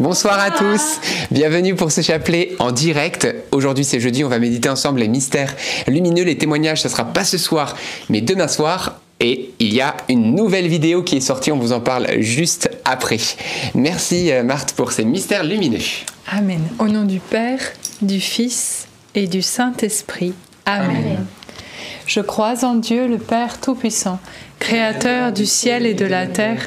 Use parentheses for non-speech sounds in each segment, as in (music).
Bonsoir à tous, bienvenue pour ce chapelet en direct. Aujourd'hui c'est jeudi, on va méditer ensemble les mystères lumineux, les témoignages, ça sera pas ce soir, mais demain soir. Et il y a une nouvelle vidéo qui est sortie, on vous en parle juste après. Merci euh, Marthe pour ces mystères lumineux. Amen. Au nom du Père, du Fils et du Saint-Esprit. Amen. Je crois en Dieu le Père Tout-Puissant, Créateur du ciel et de la terre,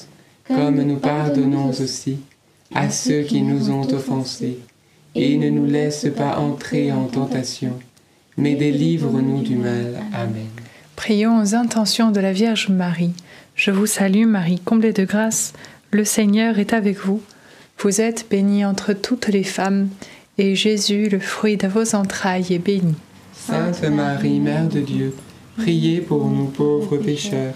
comme nous pardonnons aussi à ceux qui nous ont offensés. Et ne nous laisse pas entrer en tentation, mais délivre-nous du mal. Amen. Prions aux intentions de la Vierge Marie. Je vous salue Marie, comblée de grâce. Le Seigneur est avec vous. Vous êtes bénie entre toutes les femmes, et Jésus, le fruit de vos entrailles, est béni. Sainte Marie, Mère de Dieu, priez pour nous pauvres pécheurs,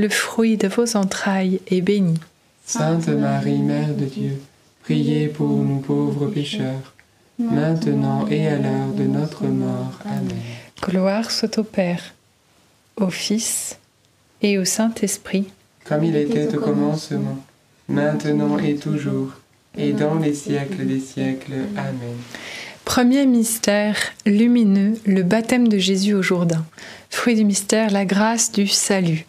le fruit de vos entrailles, est béni. Sainte Marie, Mère de Dieu, priez pour nous pauvres pécheurs, maintenant et à l'heure de notre mort. Amen. Gloire soit au Père, au Fils et au Saint-Esprit, Comme il était au commencement, maintenant et toujours, et dans les siècles des siècles. Amen. Premier mystère lumineux, le baptême de Jésus au Jourdain. Fruit du mystère, la grâce du salut.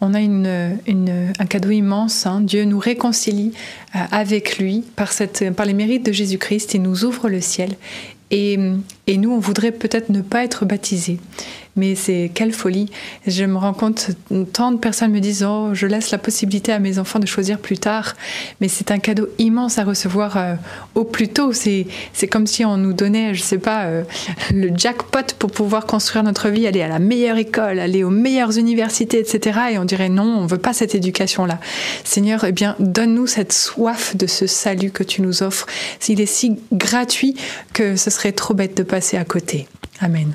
On a un cadeau immense. hein. Dieu nous réconcilie euh, avec lui par les mérites de Jésus-Christ. Il nous ouvre le ciel. Et, et nous, on voudrait peut-être ne pas être baptisés. Mais c'est quelle folie. Je me rends compte, tant de personnes me disent Oh, je laisse la possibilité à mes enfants de choisir plus tard. Mais c'est un cadeau immense à recevoir euh, au plus tôt. C'est comme si on nous donnait, je sais pas, euh, le jackpot pour pouvoir construire notre vie, aller à la meilleure école, aller aux meilleures universités, etc. Et on dirait non, on veut pas cette éducation-là. Seigneur, eh bien, donne-nous cette soif de ce salut que tu nous offres. Il est si gratuit que ce serait trop bête de passer à côté. Amen.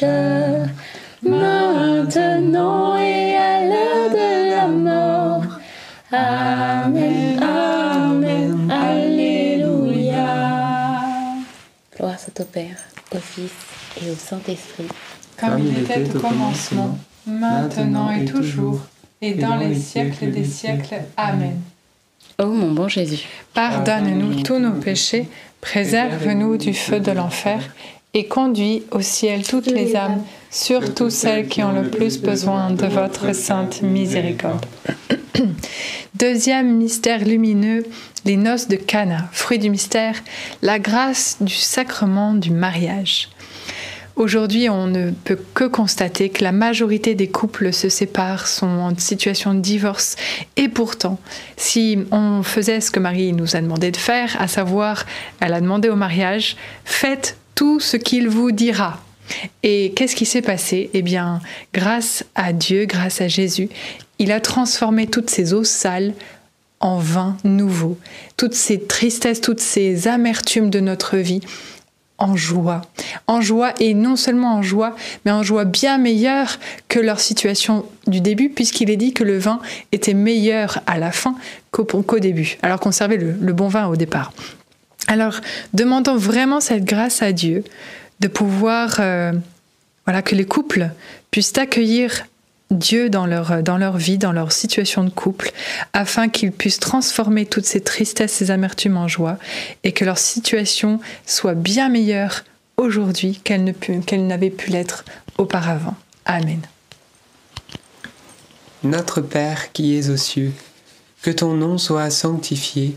pécheurs, maintenant et à l'heure de la mort. Amen, Amen, Alléluia. Gloire soit au Père, au Fils et au Saint-Esprit. Comme il était au commencement, maintenant et toujours, et dans les siècles des siècles. Amen. Ô mon bon Jésus, Pardonne-nous tous nos péchés, préserve-nous du feu de l'enfer, et conduis au ciel toutes les âmes, surtout celles qui ont le plus besoin de votre sainte miséricorde. (coughs) Deuxième mystère lumineux, les noces de Cana, fruit du mystère, la grâce du sacrement du mariage. Aujourd'hui, on ne peut que constater que la majorité des couples se séparent, sont en situation de divorce. Et pourtant, si on faisait ce que Marie nous a demandé de faire, à savoir, elle a demandé au mariage, faites tout ce qu'il vous dira. Et qu'est-ce qui s'est passé? Eh bien, grâce à Dieu, grâce à Jésus, il a transformé toutes ces eaux sales en vin nouveau, toutes ces tristesses, toutes ces amertumes de notre vie en joie. En joie, et non seulement en joie, mais en joie bien meilleure que leur situation du début, puisqu'il est dit que le vin était meilleur à la fin qu'au début, alors qu'on servait le bon vin au départ. Alors, demandons vraiment cette grâce à Dieu de pouvoir, euh, voilà, que les couples puissent accueillir Dieu dans leur, dans leur vie, dans leur situation de couple, afin qu'ils puissent transformer toutes ces tristesses, ces amertumes en joie, et que leur situation soit bien meilleure aujourd'hui qu'elle ne qu'elle n'avait pu l'être auparavant. Amen. Notre Père qui es aux cieux, que ton nom soit sanctifié,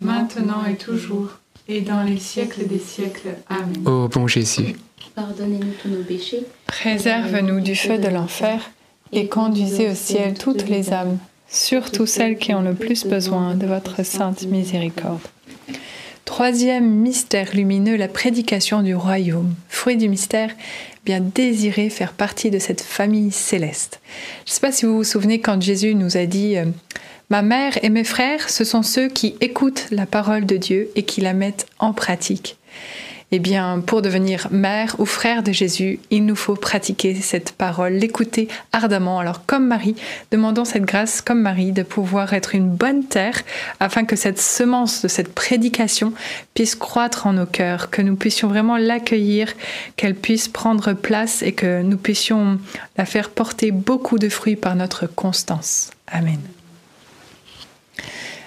maintenant et toujours, et dans les siècles des siècles. Amen. Ô bon Jésus, Pardonnez-nous tous nos péchés. Préserve-nous du feu de l'enfer et conduisez au ciel toutes les âmes, surtout celles qui ont le plus besoin de votre sainte miséricorde. Troisième mystère lumineux, la prédication du royaume. Fruit du mystère, bien désirer faire partie de cette famille céleste. Je ne sais pas si vous vous souvenez quand Jésus nous a dit euh, Ma mère et mes frères, ce sont ceux qui écoutent la parole de Dieu et qui la mettent en pratique. Eh bien, pour devenir mère ou frère de Jésus, il nous faut pratiquer cette parole, l'écouter ardemment. Alors, comme Marie, demandons cette grâce, comme Marie, de pouvoir être une bonne terre, afin que cette semence de cette prédication puisse croître en nos cœurs, que nous puissions vraiment l'accueillir, qu'elle puisse prendre place et que nous puissions la faire porter beaucoup de fruits par notre constance. Amen.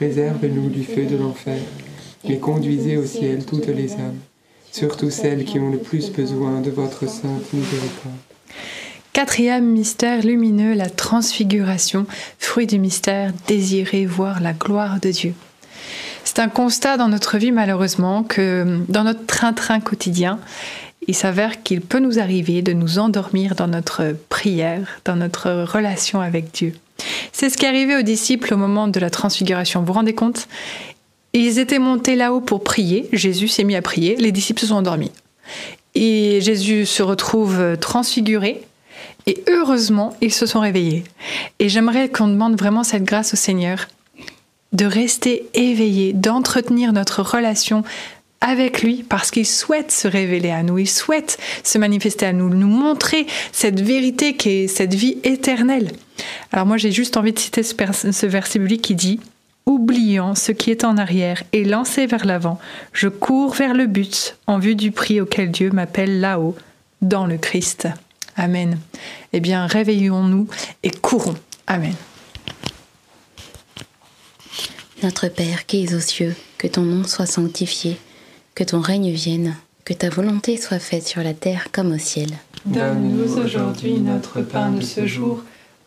préserve-nous du feu de l'enfer, et conduisez au ciel toutes les âmes, surtout celles qui ont le plus besoin de votre sainte miséricorde. quatrième mystère lumineux, la transfiguration, fruit du mystère, désirer voir la gloire de Dieu. C'est un constat dans notre vie malheureusement que dans notre train-train quotidien, il s'avère qu'il peut nous arriver de nous endormir dans notre prière, dans notre relation avec Dieu. C'est ce qui est arrivé aux disciples au moment de la transfiguration. Vous vous rendez compte? Ils étaient montés là-haut pour prier. Jésus s'est mis à prier. Les disciples se sont endormis. Et Jésus se retrouve transfiguré. Et heureusement, ils se sont réveillés. Et j'aimerais qu'on demande vraiment cette grâce au Seigneur de rester éveillé, d'entretenir notre relation avec lui parce qu'il souhaite se révéler à nous, il souhaite se manifester à nous, nous montrer cette vérité qui est cette vie éternelle. Alors moi j'ai juste envie de citer ce, verset biblique qui dit Oubliant ce qui est en arrière et lancé vers l'avant, je cours vers le but en vue du prix auquel Dieu m'appelle là-haut, dans le Christ. Amen. Eh bien, réveillons-nous et courons. Amen. Notre Père qui es aux cieux, que ton nom soit sanctifié, que ton règne vienne, que ta volonté soit faite sur la terre comme au ciel. Donne-nous aujourd'hui notre pain de ce jour.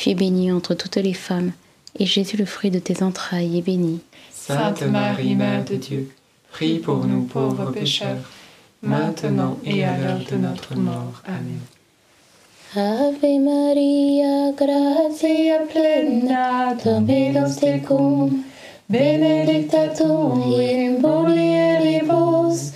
Tu es bénie entre toutes les femmes, et Jésus, le fruit de tes entrailles, est béni. Sainte Marie, Mère de Dieu, prie pour nous pauvres pécheurs, maintenant et à l'heure de notre mort. Amen. Ave Maria, gratia plena, Dominus tecum, benedicta tu in mulieribus,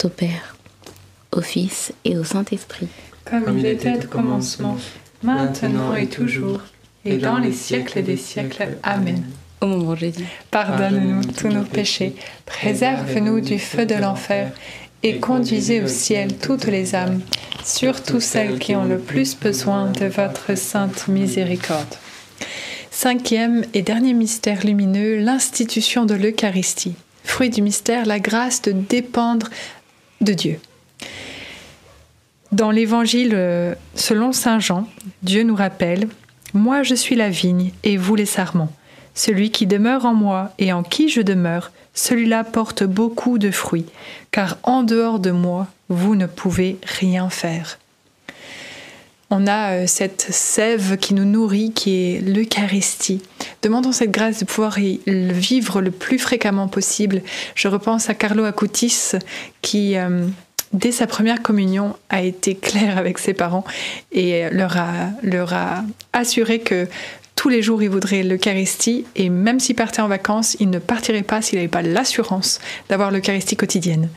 soit au Père, au Fils et au Saint-Esprit. Comme il était au commencement, maintenant et toujours, et dans les siècles des siècles. Amen. Ô mon bon Jésus, Pardonne-nous tous nos péchés, préserve-nous du feu de l'enfer, et conduisez au ciel toutes les âmes, surtout celles qui ont le plus besoin de votre sainte miséricorde. Cinquième et dernier mystère lumineux, l'institution de l'Eucharistie. Fruit du mystère, la grâce de dépendre de Dieu. Dans l'évangile euh, selon Saint Jean, Dieu nous rappelle Moi je suis la vigne et vous les sarments. Celui qui demeure en moi et en qui je demeure, celui-là porte beaucoup de fruits, car en dehors de moi, vous ne pouvez rien faire. On a euh, cette sève qui nous nourrit, qui est l'Eucharistie. Demandons cette grâce de pouvoir y vivre le plus fréquemment possible. Je repense à Carlo Acutis qui, euh, dès sa première communion, a été clair avec ses parents et leur a assuré que tous les jours, il voudrait l'Eucharistie et même s'il partait en vacances, il ne partirait pas s'il n'avait pas l'assurance d'avoir l'Eucharistie quotidienne.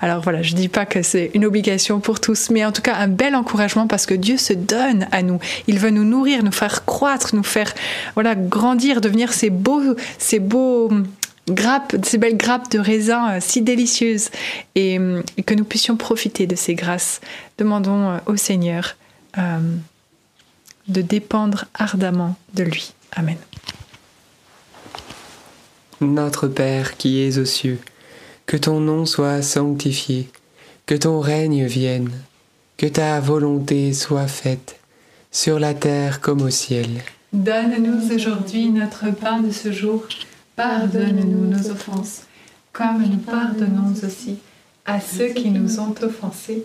Alors voilà, je ne dis pas que c'est une obligation pour tous, mais en tout cas un bel encouragement parce que Dieu se donne à nous. Il veut nous nourrir, nous faire croître, nous faire voilà grandir, devenir ces beaux, ces beaux grappes, ces belles grappes de raisin euh, si délicieuses et, et que nous puissions profiter de ces grâces. Demandons euh, au Seigneur. euh, de dépendre ardemment de lui. Amen. Notre Père qui es aux cieux, que ton nom soit sanctifié, que ton règne vienne, que ta volonté soit faite, sur la terre comme au ciel. Donne-nous aujourd'hui notre pain de ce jour. Pardonne-nous nos offenses, comme nous pardonnons aussi à ceux qui nous ont offensés.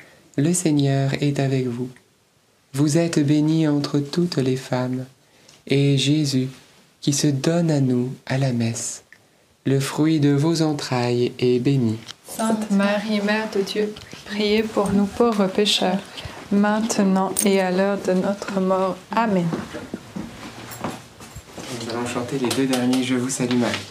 Le Seigneur est avec vous. Vous êtes bénie entre toutes les femmes, et Jésus, qui se donne à nous à la messe, le fruit de vos entrailles, est béni. Sainte Marie, Mère de Dieu, priez pour nous pauvres pécheurs, maintenant et à l'heure de notre mort. Amen. Nous allons chanter les deux derniers Je vous salue Marie.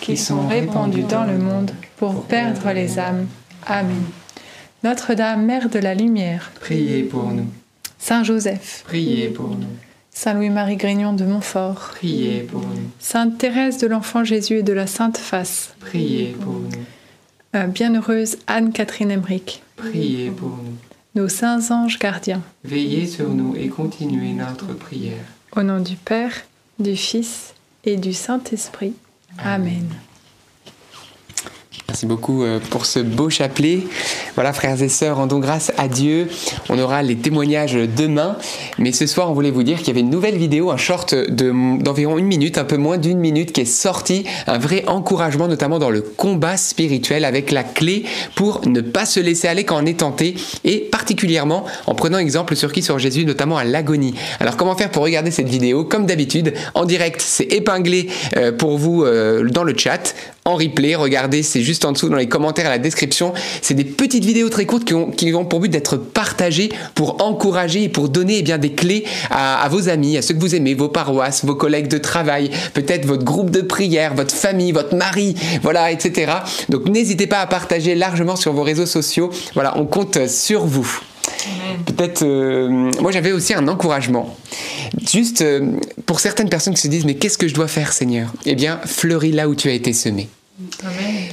qui sont répandus dans le monde pour perdre les âmes. Amen. Notre-Dame, Mère de la Lumière, priez pour nous. Saint Joseph, Priez pour nous. Saint Louis-Marie Grignon de Montfort, Priez pour nous. Sainte Thérèse de l'Enfant Jésus et de la Sainte Face, Priez pour nous. euh, Bienheureuse Anne-Catherine Emmerich, Priez pour nous. nos saints anges gardiens, Veillez sur nous et continuez notre prière. au nom du Père, du Fils et du Saint-Esprit. Amen. Merci beaucoup euh, pour ce beau chapelet. Voilà, frères et sœurs, rendons grâce à Dieu. On aura les témoignages demain. Mais ce soir, on voulait vous dire qu'il y avait une nouvelle vidéo, un short de- d'environ une minute, un peu moins d'une minute, qui est sorti. Un vrai encouragement, notamment dans le combat spirituel, avec la clé pour ne pas se laisser aller quand on est tenté. Et particulièrement en prenant exemple sur qui Sur Jésus, notamment à l'agonie. Alors, comment faire pour regarder cette vidéo? Comme d'habitude, en direct, c'est épinglé euh, pour vous euh, dans le chat en replay. Regardez, c'est juste en dessous dans les commentaires à la description. C'est des petites vidéos très courtes qui ont, qui ont pour but d'être partagées pour encourager et pour donner eh bien, des clés à, à vos amis, à ceux que vous aimez, vos paroisses, vos collègues de travail, peut-être votre groupe de prière, votre famille, votre mari, voilà, etc. Donc n'hésitez pas à partager largement sur vos réseaux sociaux. Voilà, on compte sur vous. Peut-être, euh, moi j'avais aussi un encouragement. Juste euh, pour certaines personnes qui se disent mais qu'est-ce que je dois faire Seigneur? Eh bien, fleuris là où tu as été semé.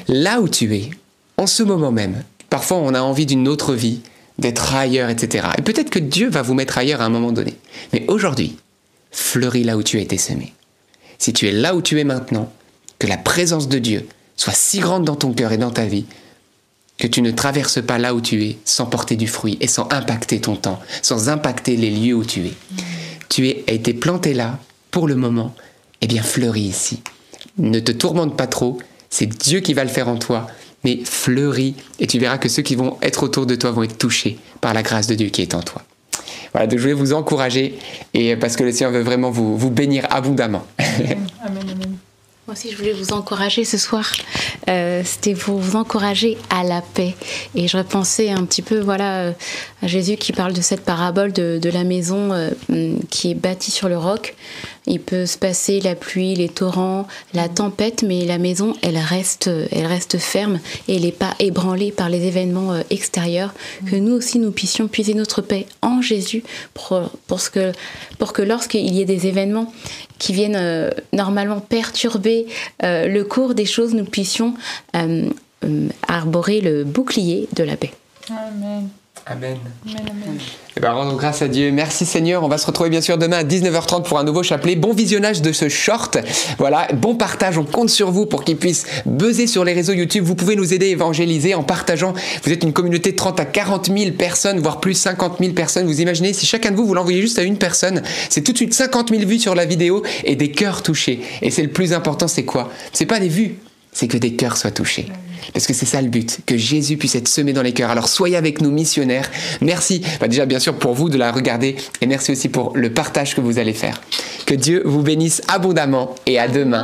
Là où tu es, en ce moment même. Parfois on a envie d'une autre vie, d'être ailleurs, etc. Et peut-être que Dieu va vous mettre ailleurs à un moment donné. Mais aujourd'hui, fleuris là où tu as été semé. Si tu es là où tu es maintenant, que la présence de Dieu soit si grande dans ton cœur et dans ta vie, que tu ne traverses pas là où tu es sans porter du fruit et sans impacter ton temps, sans impacter les lieux où tu es. Tu es, as été planté là pour le moment, eh bien fleuris ici. Ne te tourmente pas trop, c'est Dieu qui va le faire en toi, mais fleuris et tu verras que ceux qui vont être autour de toi vont être touchés par la grâce de Dieu qui est en toi. Voilà, donc je voulais vous encourager et parce que le Seigneur veut vraiment vous, bénir abondamment. (laughs) Amen, amen. Moi aussi, je voulais vous encourager ce soir. Euh, C'était vous encourager à la paix. Et je repensais un petit peu, voilà, euh, à Jésus qui parle de cette parabole de, la maison euh, hum, qui est bâtie sur le roc. Il peut se passer la pluie, les torrents, la tempête, mais la maison, elle reste, elle reste ferme et elle n'est pas ébranlée par les événements euh, extérieurs. Que nous aussi, nous puissions puiser notre paix en Jésus pour, pour, ce que, pour que lorsqu'il y ait des événements qui viennent euh, normalement perturber euh, le cours des choses, nous puissions euh, arborer le bouclier de la paix. Amen. Amen. Amen, amen. Eh ben, rendons grâce à Dieu. Merci Seigneur. On va se retrouver bien sûr demain à 19h30 pour un nouveau chapelet. Bon visionnage de ce short. Voilà, bon partage. On compte sur vous pour qu'il puisse buzzer sur les réseaux YouTube. Vous pouvez nous aider à évangéliser en partageant. Vous êtes une communauté de 30 à 40 000 personnes, voire plus 50 000 personnes. Vous imaginez, si chacun de vous, vous l'envoyez juste à une personne, c'est tout de suite 50 000 vues sur la vidéo et des cœurs touchés. Et c'est le plus important, c'est quoi? C'est pas des vues, c'est que des cœurs soient touchés. Parce que c'est ça le but, que Jésus puisse être semé dans les cœurs. Alors soyez avec nous, missionnaires. Merci bah, déjà bien sûr pour vous de la regarder et merci aussi pour le partage que vous allez faire. Que Dieu vous bénisse abondamment et à demain.